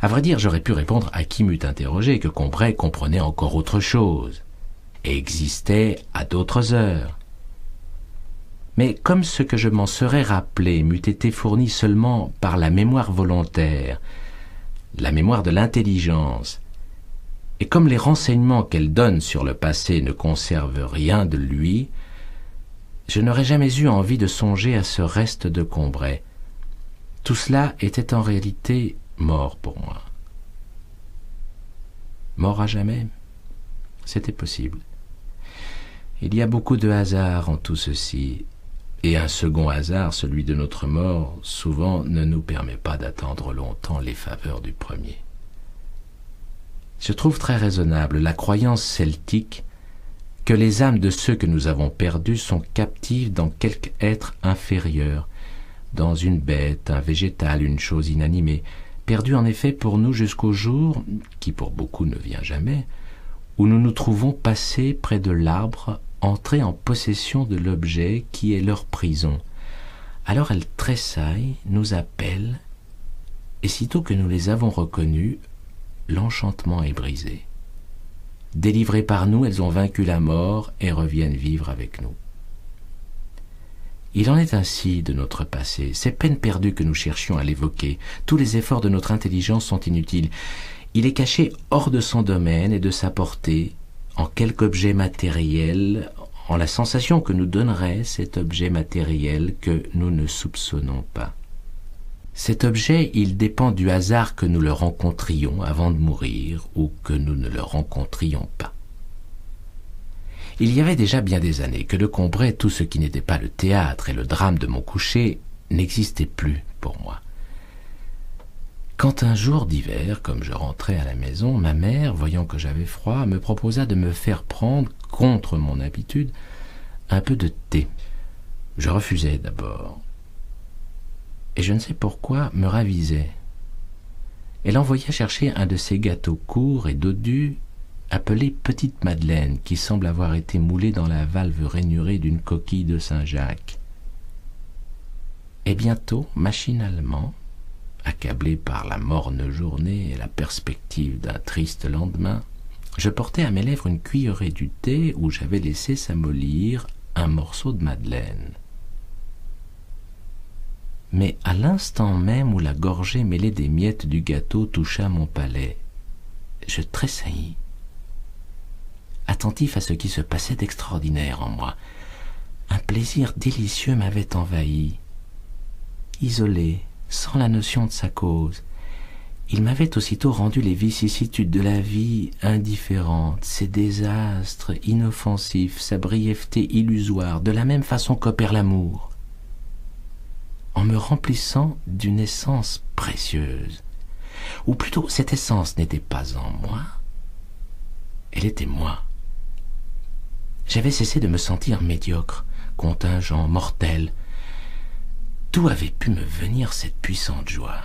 À vrai dire, j'aurais pu répondre à qui m'eût interrogé que Combray comprenait encore autre chose, et existait à d'autres heures. Mais comme ce que je m'en serais rappelé m'eût été fourni seulement par la mémoire volontaire, la mémoire de l'intelligence, et comme les renseignements qu'elle donne sur le passé ne conservent rien de lui, je n'aurais jamais eu envie de songer à ce reste de Combray. Tout cela était en réalité mort pour moi. Mort à jamais C'était possible. Il y a beaucoup de hasard en tout ceci, et un second hasard, celui de notre mort, souvent ne nous permet pas d'attendre longtemps les faveurs du premier. Je trouve très raisonnable la croyance celtique que les âmes de ceux que nous avons perdus sont captives dans quelque être inférieur, dans une bête, un végétal, une chose inanimée, perdue en effet pour nous jusqu'au jour, qui pour beaucoup ne vient jamais, où nous nous trouvons passés près de l'arbre, entrés en possession de l'objet qui est leur prison. Alors elles tressaillent, nous appellent, et sitôt que nous les avons reconnues, l'enchantement est brisé. Délivrées par nous, elles ont vaincu la mort et reviennent vivre avec nous. Il en est ainsi de notre passé. C'est peine perdue que nous cherchions à l'évoquer. Tous les efforts de notre intelligence sont inutiles. Il est caché hors de son domaine et de sa portée, en quelque objet matériel, en la sensation que nous donnerait cet objet matériel que nous ne soupçonnons pas. Cet objet, il dépend du hasard que nous le rencontrions avant de mourir ou que nous ne le rencontrions pas. Il y avait déjà bien des années que de Combray tout ce qui n'était pas le théâtre et le drame de mon coucher n'existait plus pour moi. Quand un jour d'hiver, comme je rentrais à la maison, ma mère, voyant que j'avais froid, me proposa de me faire prendre, contre mon habitude, un peu de thé. Je refusai d'abord et je ne sais pourquoi me ravisait. Elle envoya chercher un de ces gâteaux courts et dodus appelés Petite Madeleine, qui semble avoir été moulé dans la valve rainurée d'une coquille de Saint-Jacques. Et bientôt, machinalement, accablé par la morne journée et la perspective d'un triste lendemain, je portai à mes lèvres une cuillerée du thé où j'avais laissé s'amollir un morceau de madeleine mais à l'instant même où la gorgée mêlée des miettes du gâteau toucha mon palais, je tressaillis, attentif à ce qui se passait d'extraordinaire en moi. Un plaisir délicieux m'avait envahi. Isolé, sans la notion de sa cause, il m'avait aussitôt rendu les vicissitudes de la vie indifférentes, ses désastres inoffensifs, sa brièveté illusoire, de la même façon qu'opère l'amour en me remplissant d'une essence précieuse. Ou plutôt, cette essence n'était pas en moi, elle était moi. J'avais cessé de me sentir médiocre, contingent, mortel. D'où avait pu me venir cette puissante joie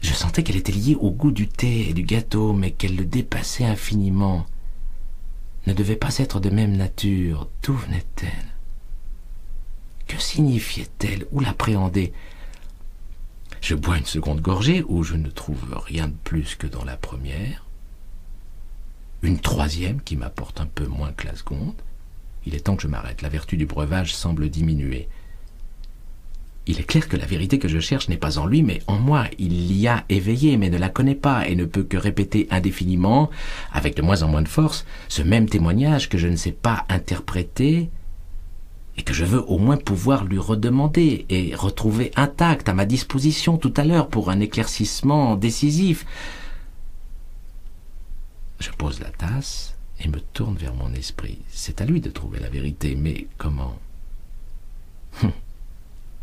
Je sentais qu'elle était liée au goût du thé et du gâteau, mais qu'elle le dépassait infiniment. Ne devait pas être de même nature. D'où venait-elle? Que signifiait-elle? Où l'appréhender? Je bois une seconde gorgée où je ne trouve rien de plus que dans la première. Une troisième qui m'apporte un peu moins que la seconde. Il est temps que je m'arrête. La vertu du breuvage semble diminuer. Il est clair que la vérité que je cherche n'est pas en lui, mais en moi. Il l'y a éveillée, mais ne la connaît pas, et ne peut que répéter indéfiniment, avec de moins en moins de force, ce même témoignage que je ne sais pas interpréter, et que je veux au moins pouvoir lui redemander et retrouver intact à ma disposition tout à l'heure pour un éclaircissement décisif. Je pose la tasse et me tourne vers mon esprit. C'est à lui de trouver la vérité, mais comment? Hum.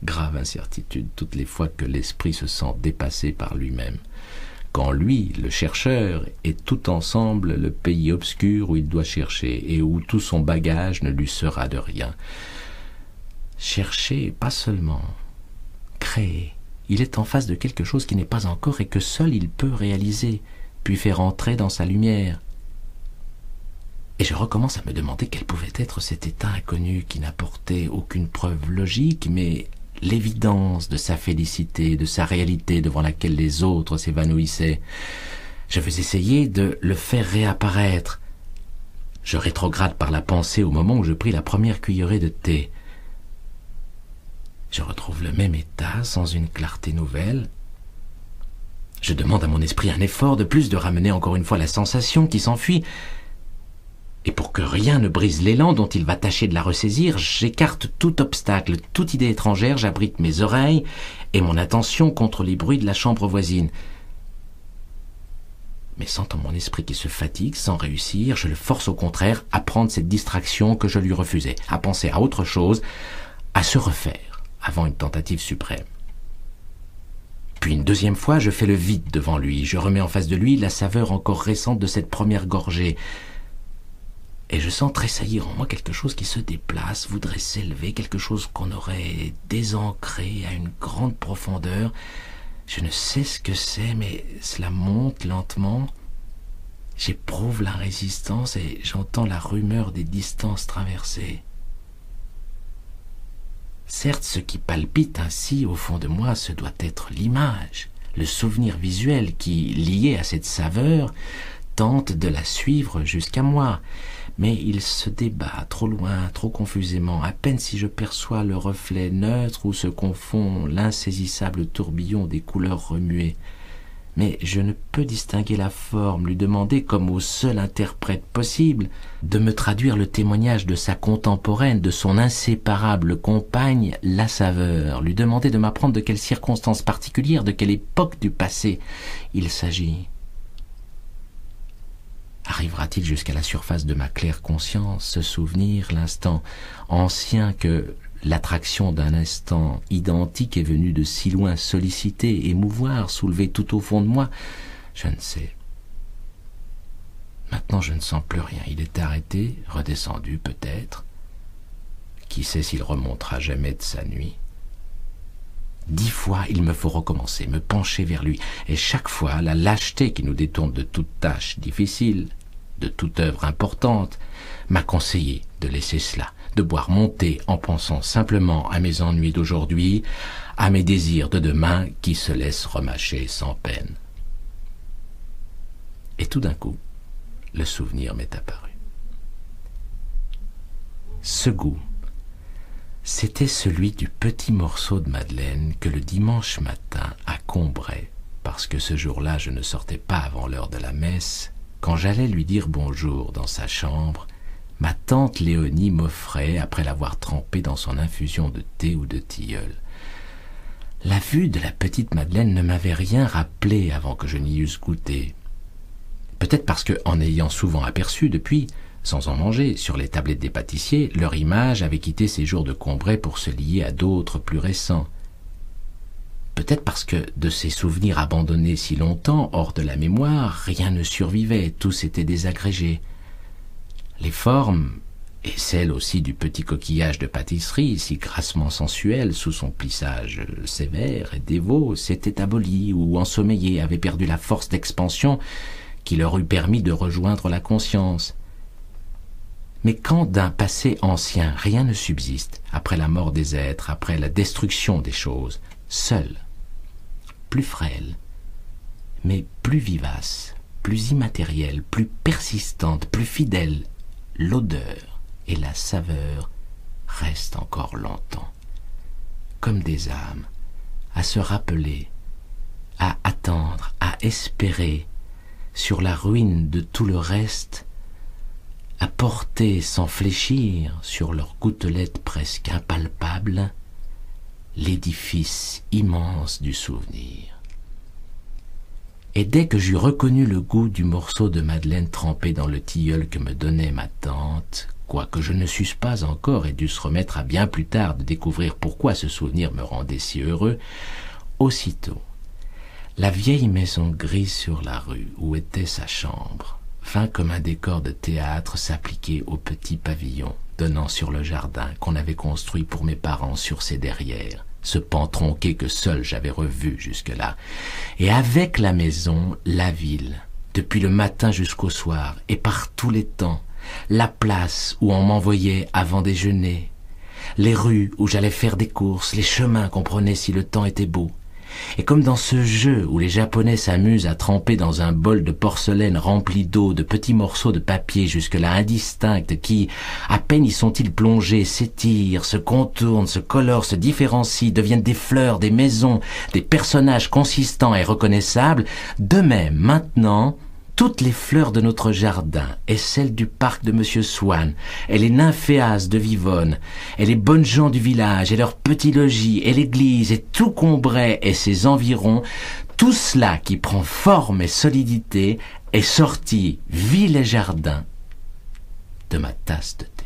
Grave incertitude toutes les fois que l'esprit se sent dépassé par lui-même. Quand lui, le chercheur, est tout ensemble le pays obscur où il doit chercher et où tout son bagage ne lui sera de rien chercher, pas seulement créer. Il est en face de quelque chose qui n'est pas encore et que seul il peut réaliser, puis faire entrer dans sa lumière. Et je recommence à me demander quel pouvait être cet état inconnu qui n'apportait aucune preuve logique, mais l'évidence de sa félicité, de sa réalité devant laquelle les autres s'évanouissaient. Je veux essayer de le faire réapparaître. Je rétrograde par la pensée au moment où je pris la première cuillerée de thé. Je retrouve le même état sans une clarté nouvelle. Je demande à mon esprit un effort de plus de ramener encore une fois la sensation qui s'enfuit, et pour que rien ne brise l'élan dont il va tâcher de la ressaisir, j'écarte tout obstacle, toute idée étrangère, j'abrite mes oreilles et mon attention contre les bruits de la chambre voisine. Mais sentant mon esprit qui se fatigue sans réussir, je le force au contraire à prendre cette distraction que je lui refusais, à penser à autre chose, à se refaire avant une tentative suprême. Puis une deuxième fois, je fais le vide devant lui, je remets en face de lui la saveur encore récente de cette première gorgée, et je sens tressaillir en moi quelque chose qui se déplace, voudrait s'élever, quelque chose qu'on aurait désancré à une grande profondeur. Je ne sais ce que c'est, mais cela monte lentement. J'éprouve la résistance et j'entends la rumeur des distances traversées. Certes, ce qui palpite ainsi au fond de moi, ce doit être l'image, le souvenir visuel qui, lié à cette saveur, tente de la suivre jusqu'à moi mais il se débat trop loin, trop confusément, à peine si je perçois le reflet neutre où se confond l'insaisissable tourbillon des couleurs remuées. Mais je ne peux distinguer la forme, lui demander, comme au seul interprète possible, de me traduire le témoignage de sa contemporaine, de son inséparable compagne, la saveur, lui demander de m'apprendre de quelles circonstances particulières, de quelle époque du passé il s'agit. Arrivera-t-il jusqu'à la surface de ma claire conscience ce souvenir, l'instant ancien que l'attraction d'un instant identique est venue de si loin solliciter, émouvoir, soulever tout au fond de moi Je ne sais. Maintenant je ne sens plus rien. Il est arrêté, redescendu peut-être. Qui sait s'il remontera jamais de sa nuit Dix fois, il me faut recommencer, me pencher vers lui, et chaque fois, la lâcheté qui nous détourne de toute tâche difficile, de toute œuvre importante, m'a conseillé de laisser cela, de boire mon thé en pensant simplement à mes ennuis d'aujourd'hui, à mes désirs de demain qui se laissent remâcher sans peine. Et tout d'un coup, le souvenir m'est apparu. Ce goût, c'était celui du petit morceau de madeleine que le dimanche matin à Combray, parce que ce jour-là je ne sortais pas avant l'heure de la messe, quand j'allais lui dire bonjour dans sa chambre, ma tante Léonie m'offrait après l'avoir trempé dans son infusion de thé ou de tilleul. La vue de la petite Madeleine ne m'avait rien rappelé avant que je n'y eusse goûté. Peut-être parce que, en ayant souvent aperçu depuis, sans en manger, sur les tablettes des pâtissiers, leur image avait quitté ses jours de Combray pour se lier à d'autres plus récents. Peut-être parce que de ces souvenirs abandonnés si longtemps hors de la mémoire, rien ne survivait, tout s'était désagrégé. Les formes, et celles aussi du petit coquillage de pâtisserie, si grassement sensuel sous son plissage sévère et dévot, s'étaient abolies ou ensommeillées, avaient perdu la force d'expansion qui leur eût permis de rejoindre la conscience. Mais quand d'un passé ancien rien ne subsiste, après la mort des êtres, après la destruction des choses, seul plus frêle, mais plus vivace, plus immatérielle, plus persistante, plus fidèle, l'odeur et la saveur restent encore longtemps, comme des âmes, à se rappeler, à attendre, à espérer, sur la ruine de tout le reste, à porter sans fléchir sur leurs gouttelettes presque impalpables l'édifice immense du souvenir. Et dès que j'eus reconnu le goût du morceau de madeleine trempé dans le tilleul que me donnait ma tante, quoique je ne susse pas encore et dusse remettre à bien plus tard de découvrir pourquoi ce souvenir me rendait si heureux, aussitôt, la vieille maison grise sur la rue où était sa chambre vint comme un décor de théâtre s'appliquer au petit pavillon donnant sur le jardin qu'on avait construit pour mes parents sur ses derrières, ce pan tronqué que seul j'avais revu jusque-là, et avec la maison, la ville, depuis le matin jusqu'au soir, et par tous les temps, la place où on m'envoyait avant déjeuner, les rues où j'allais faire des courses, les chemins qu'on prenait si le temps était beau. Et comme dans ce jeu où les Japonais s'amusent à tremper dans un bol de porcelaine rempli d'eau de petits morceaux de papier jusque-là indistincts qui, à peine y sont-ils plongés, s'étirent, se contournent, se colorent, se différencient, deviennent des fleurs, des maisons, des personnages consistants et reconnaissables, de même, maintenant, toutes les fleurs de notre jardin, et celles du parc de Monsieur Swann, et les nymphéas de Vivonne, et les bonnes gens du village, et leurs petits logis, et l'église, et tout Combray et ses environs, tout cela qui prend forme et solidité est sorti, ville et jardin, de ma tasse de thé.